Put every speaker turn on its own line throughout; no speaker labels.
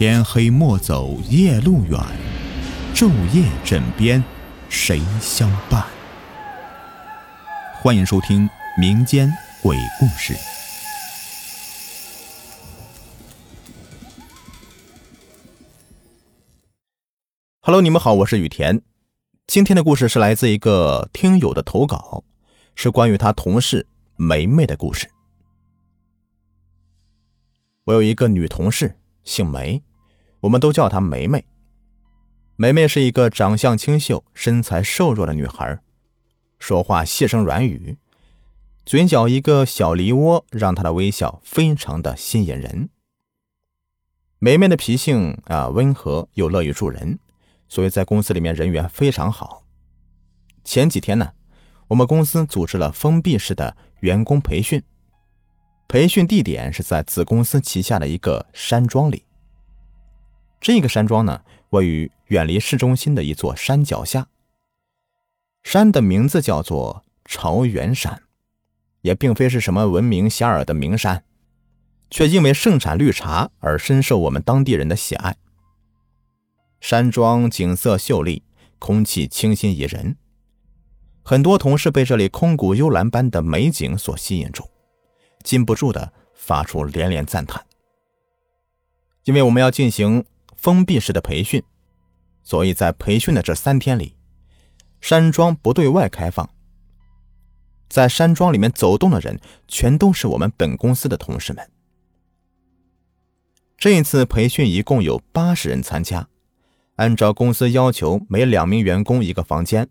天黑莫走夜路远，昼夜枕边谁相伴？欢迎收听民间鬼故事。Hello，你们好，我是雨田。今天的故事是来自一个听友的投稿，是关于他同事梅梅的故事。我有一个女同事，姓梅。我们都叫她梅梅。梅梅是一个长相清秀、身材瘦弱的女孩，说话细声软语，嘴角一个小梨窝，让她的微笑非常的吸引人。梅梅的脾性啊温和又乐于助人，所以在公司里面人缘非常好。前几天呢，我们公司组织了封闭式的员工培训，培训地点是在子公司旗下的一个山庄里。这个山庄呢，位于远离市中心的一座山脚下。山的名字叫做朝元山，也并非是什么闻名遐迩的名山，却因为盛产绿茶而深受我们当地人的喜爱。山庄景色秀丽，空气清新宜人，很多同事被这里空谷幽兰般的美景所吸引住，禁不住的发出连连赞叹。因为我们要进行。封闭式的培训，所以在培训的这三天里，山庄不对外开放。在山庄里面走动的人，全都是我们本公司的同事们。这一次培训一共有八十人参加，按照公司要求，每两名员工一个房间。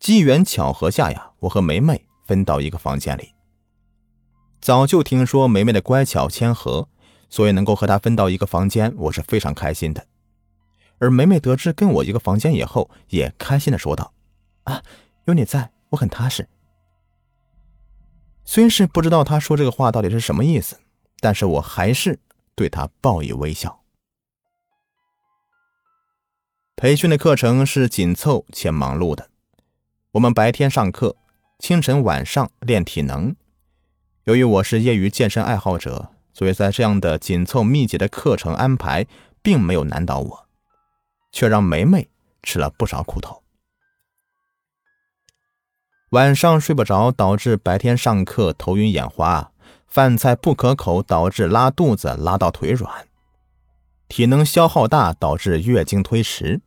机缘巧合下呀，我和梅梅分到一个房间里。早就听说梅梅的乖巧谦和。所以能够和他分到一个房间，我是非常开心的。而梅梅得知跟我一个房间以后，也开心的说道：“啊，有你在，我很踏实。”虽是不知道他说这个话到底是什么意思，但是我还是对他报以微笑。培训的课程是紧凑且忙碌的，我们白天上课，清晨晚上练体能。由于我是业余健身爱好者。所以在这样的紧凑密集的课程安排，并没有难倒我，却让梅梅吃了不少苦头。晚上睡不着，导致白天上课头晕眼花；饭菜不可口，导致拉肚子拉到腿软；体能消耗大，导致月经推迟。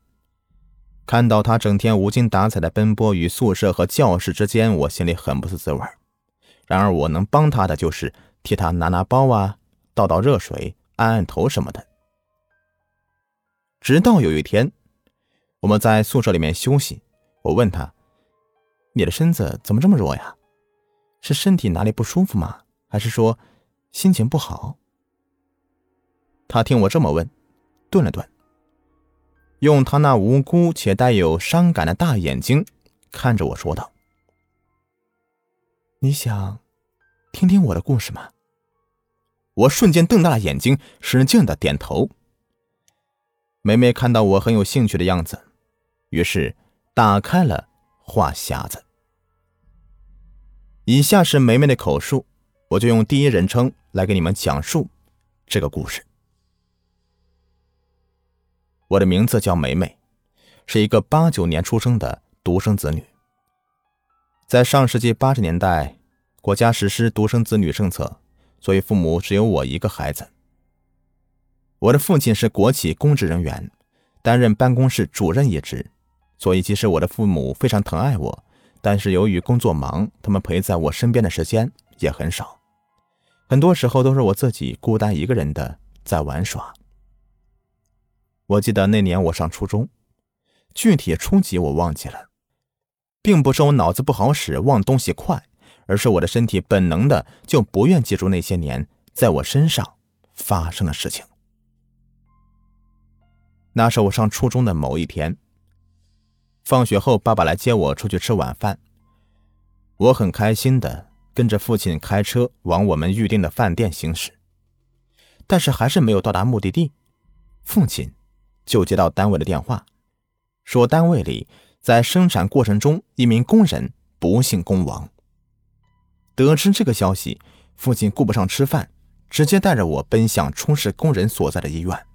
看到她整天无精打采的奔波于宿舍和教室之间，我心里很不是滋味。然而，我能帮她的就是。替他拿拿包啊，倒倒热水，按按头什么的。直到有一天，我们在宿舍里面休息，我问他：“你的身子怎么这么弱呀？是身体哪里不舒服吗？还是说心情不好？”他听我这么问，顿了顿，用他那无辜且带有伤感的大眼睛看着我说道：“你想听听我的故事吗？”我瞬间瞪大了眼睛，使劲的点头。梅梅看到我很有兴趣的样子，于是打开了话匣子。以下是梅梅的口述，我就用第一人称来给你们讲述这个故事。我的名字叫梅梅，是一个八九年出生的独生子女。在上世纪八十年代，国家实施独生子女政策。所以父母只有我一个孩子。我的父亲是国企公职人员，担任办公室主任一职，所以即使我的父母非常疼爱我，但是由于工作忙，他们陪在我身边的时间也很少，很多时候都是我自己孤单一个人的在玩耍。我记得那年我上初中，具体初几我忘记了，并不是我脑子不好使，忘东西快。而是我的身体本能的就不愿记住那些年在我身上发生的事情。那是我上初中的某一天，放学后，爸爸来接我出去吃晚饭。我很开心的跟着父亲开车往我们预定的饭店行驶，但是还是没有到达目的地，父亲就接到单位的电话，说单位里在生产过程中一名工人不幸工亡。得知这个消息，父亲顾不上吃饭，直接带着我奔向出事工人所在的医院。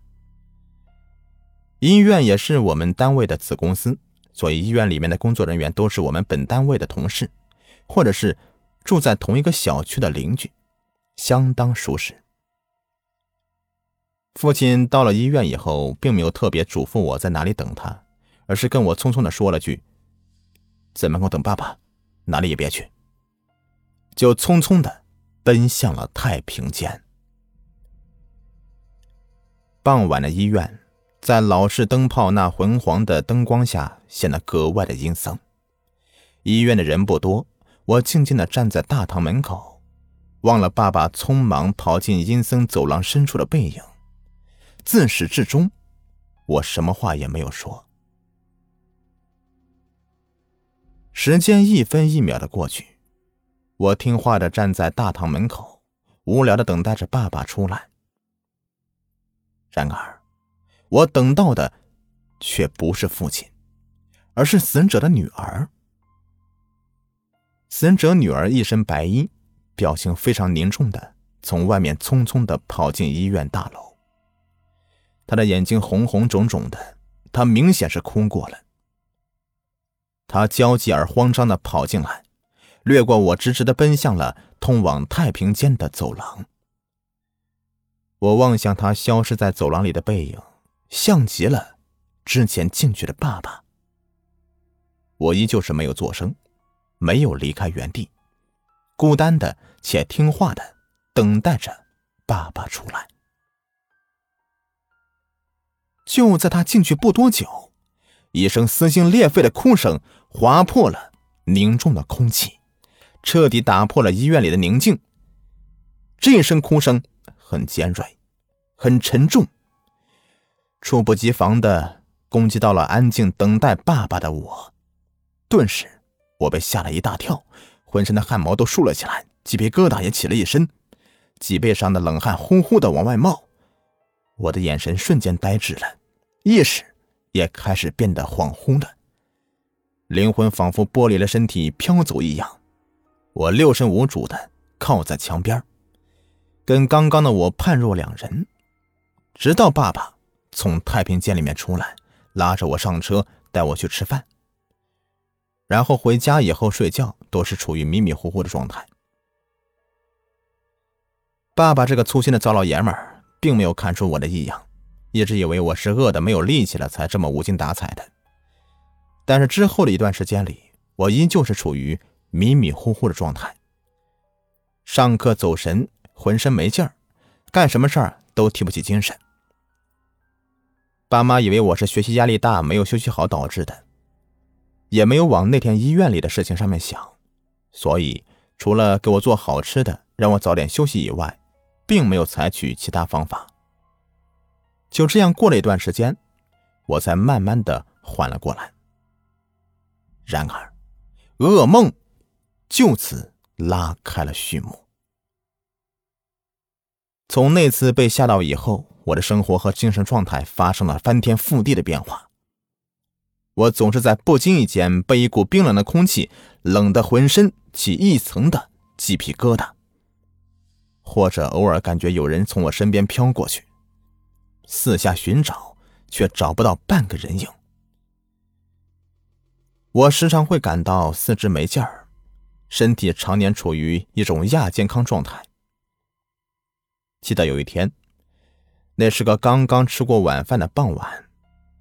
医院也是我们单位的子公司，所以医院里面的工作人员都是我们本单位的同事，或者是住在同一个小区的邻居，相当熟识。父亲到了医院以后，并没有特别嘱咐我在哪里等他，而是跟我匆匆的说了句：“在门口等爸爸，哪里也别去。”就匆匆的奔向了太平间。傍晚的医院，在老式灯泡那昏黄的灯光下，显得格外的阴森。医院的人不多，我静静的站在大堂门口，忘了爸爸匆忙跑进阴森走廊深处的背影。自始至终，我什么话也没有说。时间一分一秒的过去，我听话的站在大堂门口，无聊的等待着爸爸出来。然而，我等到的却不是父亲，而是死者的女儿。死者女儿一身白衣，表情非常凝重的从外面匆匆的跑进医院大楼。他的眼睛红红肿肿的，他明显是哭过了。他焦急而慌张的跑进来，掠过我，直直的奔向了通往太平间的走廊。我望向他消失在走廊里的背影，像极了之前进去的爸爸。我依旧是没有作声，没有离开原地，孤单的且听话的等待着爸爸出来。就在他进去不多久，一声撕心裂肺的哭声划破了凝重的空气，彻底打破了医院里的宁静。这一声哭声很尖锐，很沉重，猝不及防的攻击到了安静等待爸爸的我。顿时，我被吓了一大跳，浑身的汗毛都竖了起来，鸡皮疙瘩也起了一身，脊背上的冷汗呼呼的往外冒，我的眼神瞬间呆滞了。意识也开始变得恍惚了，灵魂仿佛剥离了身体飘走一样。我六神无主的靠在墙边，跟刚刚的我判若两人。直到爸爸从太平间里面出来，拉着我上车带我去吃饭，然后回家以后睡觉都是处于迷迷糊糊的状态。爸爸这个粗心的糟老爷们儿，并没有看出我的异样。一直以为我是饿的没有力气了，才这么无精打采的。但是之后的一段时间里，我依旧是处于迷迷糊糊的状态。上课走神，浑身没劲儿，干什么事儿都提不起精神。爸妈以为我是学习压力大，没有休息好导致的，也没有往那天医院里的事情上面想，所以除了给我做好吃的，让我早点休息以外，并没有采取其他方法。就这样过了一段时间，我才慢慢的缓了过来。然而，噩梦就此拉开了序幕。从那次被吓到以后，我的生活和精神状态发生了翻天覆地的变化。我总是在不经意间被一股冰冷的空气冷得浑身起一层的鸡皮疙瘩，或者偶尔感觉有人从我身边飘过去。四下寻找，却找不到半个人影。我时常会感到四肢没劲儿，身体常年处于一种亚健康状态。记得有一天，那是个刚刚吃过晚饭的傍晚，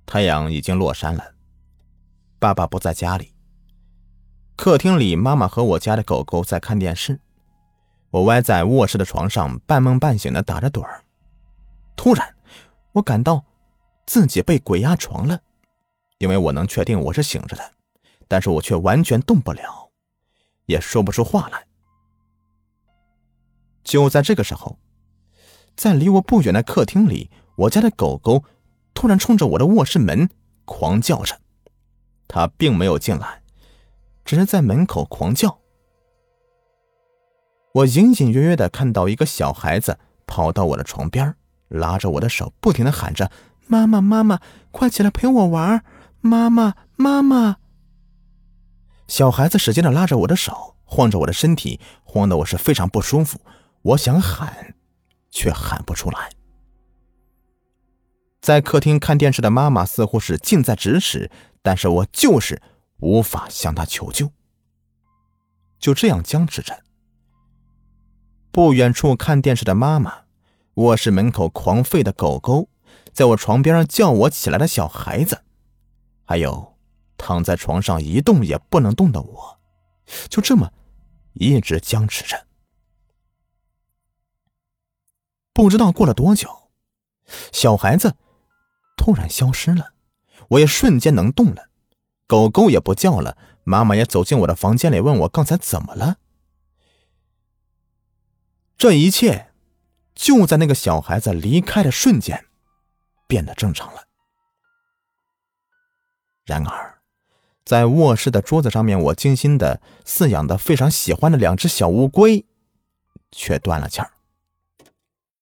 太阳已经落山了。爸爸不在家里，客厅里，妈妈和我家的狗狗在看电视。我歪在卧室的床上，半梦半醒的打着盹儿，突然。我感到自己被鬼压床了，因为我能确定我是醒着的，但是我却完全动不了，也说不出话来。就在这个时候，在离我不远的客厅里，我家的狗狗突然冲着我的卧室门狂叫着。它并没有进来，只是在门口狂叫。我隐隐约约的看到一个小孩子跑到我的床边拉着我的手，不停的喊着：“妈妈，妈妈，快起来陪我玩！妈妈，妈妈！”小孩子使劲的拉着我的手，晃着我的身体，晃得我是非常不舒服。我想喊，却喊不出来。在客厅看电视的妈妈似乎是近在咫尺，但是我就是无法向她求救。就这样僵持着。不远处看电视的妈妈，卧室门口狂吠的狗狗，在我床边上叫我起来的小孩子，还有躺在床上一动也不能动的我，就这么一直僵持着。不知道过了多久，小孩子突然消失了，我也瞬间能动了，狗狗也不叫了，妈妈也走进我的房间里，问我刚才怎么了。这一切就在那个小孩子离开的瞬间变得正常了。然而，在卧室的桌子上面，我精心的饲养的非常喜欢的两只小乌龟却断了气儿。